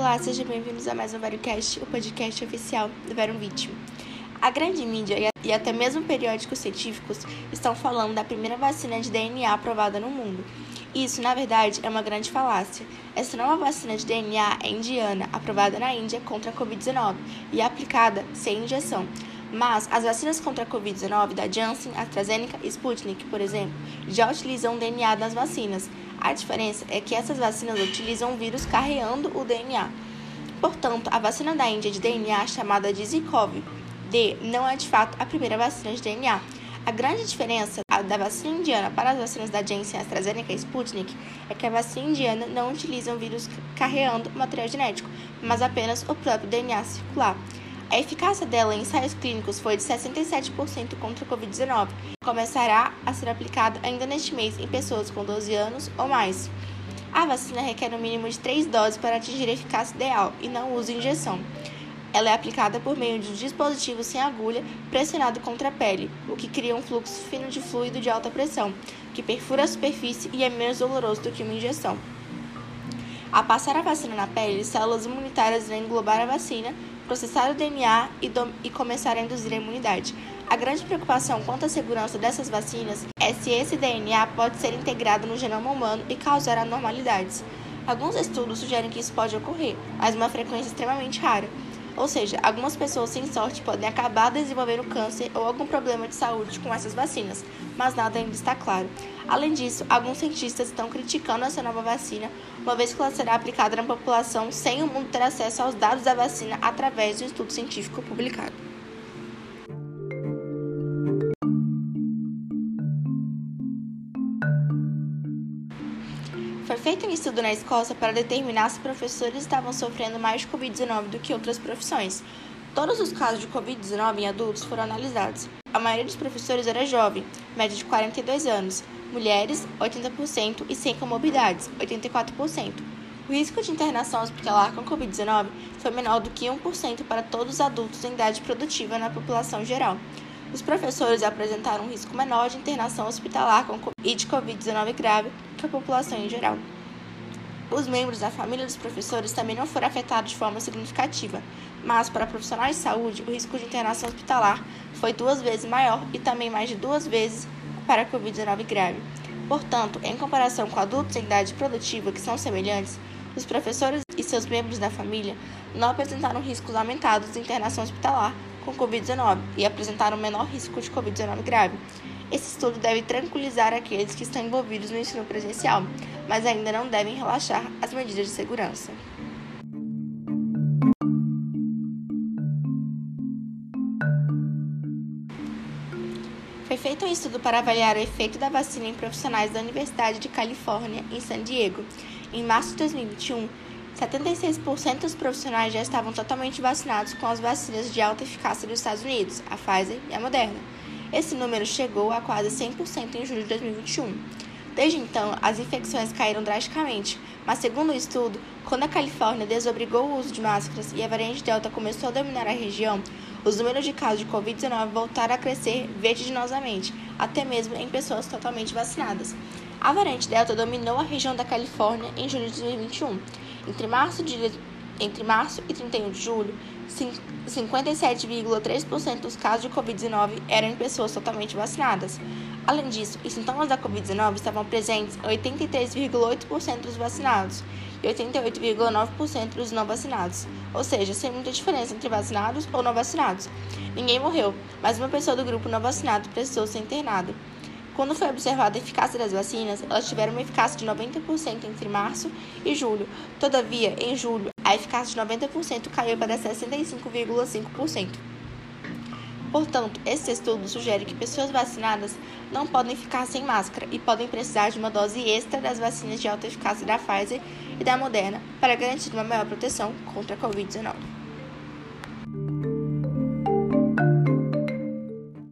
Olá, sejam bem-vindos a mais um VarioCast, o podcast oficial do Verum Vítima. A grande mídia e até mesmo periódicos científicos estão falando da primeira vacina de DNA aprovada no mundo. Isso, na verdade, é uma grande falácia. Essa nova vacina de DNA é indiana, aprovada na Índia contra a Covid-19 e aplicada sem injeção. Mas as vacinas contra a Covid-19 da Janssen, AstraZeneca e Sputnik, por exemplo, já utilizam DNA nas vacinas. A diferença é que essas vacinas utilizam o vírus carreando o DNA. Portanto, a vacina da Índia de DNA, chamada de ZICOV-D, não é de fato a primeira vacina de DNA. A grande diferença da vacina indiana para as vacinas da Janssen, AstraZeneca e Sputnik é que a vacina indiana não utiliza um vírus carreando material genético, mas apenas o próprio DNA circular. A eficácia dela em ensaios clínicos foi de 67% contra a Covid-19. Começará a ser aplicada ainda neste mês em pessoas com 12 anos ou mais. A vacina requer no mínimo de 3 doses para atingir a eficácia ideal e não usa injeção. Ela é aplicada por meio de um dispositivo sem agulha pressionado contra a pele, o que cria um fluxo fino de fluido de alta pressão, que perfura a superfície e é menos doloroso do que uma injeção. A passar a vacina na pele, células imunitárias irão englobar a vacina processar o DNA e, e começar a induzir a imunidade. A grande preocupação quanto à segurança dessas vacinas é se esse DNA pode ser integrado no genoma humano e causar anormalidades. Alguns estudos sugerem que isso pode ocorrer, mas uma frequência extremamente rara. Ou seja, algumas pessoas sem sorte podem acabar desenvolvendo câncer ou algum problema de saúde com essas vacinas, mas nada ainda está claro. Além disso, alguns cientistas estão criticando essa nova vacina, uma vez que ela será aplicada na população sem o mundo ter acesso aos dados da vacina através um estudo científico publicado. Foi feito um estudo na Escócia para determinar se professores estavam sofrendo mais de Covid-19 do que outras profissões. Todos os casos de Covid-19 em adultos foram analisados. A maioria dos professores era jovem, média de 42 anos, mulheres, 80% e sem comorbidades, 84%. O risco de internação hospitalar com Covid-19 foi menor do que 1% para todos os adultos em idade produtiva na população geral. Os professores apresentaram um risco menor de internação hospitalar com e de Covid-19 grave que a população em geral. Os membros da família dos professores também não foram afetados de forma significativa, mas para profissionais de saúde, o risco de internação hospitalar foi duas vezes maior e também mais de duas vezes para a Covid-19 grave. Portanto, em comparação com adultos em idade produtiva que são semelhantes, os professores e seus membros da família não apresentaram riscos aumentados de internação hospitalar com Covid-19 e apresentaram menor risco de Covid-19 grave. Esse estudo deve tranquilizar aqueles que estão envolvidos no ensino presencial, mas ainda não devem relaxar as medidas de segurança. Foi feito um estudo para avaliar o efeito da vacina em profissionais da Universidade de Califórnia, em San Diego. Em março de 2021, 76% dos profissionais já estavam totalmente vacinados com as vacinas de alta eficácia dos Estados Unidos, a Pfizer e a Moderna. Esse número chegou a quase 100% em julho de 2021. Desde então, as infecções caíram drasticamente, mas segundo o estudo, quando a Califórnia desobrigou o uso de máscaras e a variante Delta começou a dominar a região, os números de casos de Covid-19 voltaram a crescer vertiginosamente, até mesmo em pessoas totalmente vacinadas. A variante Delta dominou a região da Califórnia em julho de 2021. Entre março, de, entre março e 31 de julho, 57,3% dos casos de Covid-19 eram em pessoas totalmente vacinadas. Além disso, os sintomas da Covid-19 estavam presentes em 83,8% dos vacinados e 88,9% dos não vacinados, ou seja, sem muita diferença entre vacinados ou não vacinados. Ninguém morreu, mas uma pessoa do grupo não vacinado precisou ser internada. Quando foi observada a eficácia das vacinas, elas tiveram uma eficácia de 90% entre março e julho. Todavia, em julho, a eficácia de 90% caiu para 65,5%. Portanto, esse estudo sugere que pessoas vacinadas não podem ficar sem máscara e podem precisar de uma dose extra das vacinas de alta eficácia da Pfizer e da Moderna para garantir uma maior proteção contra a Covid-19.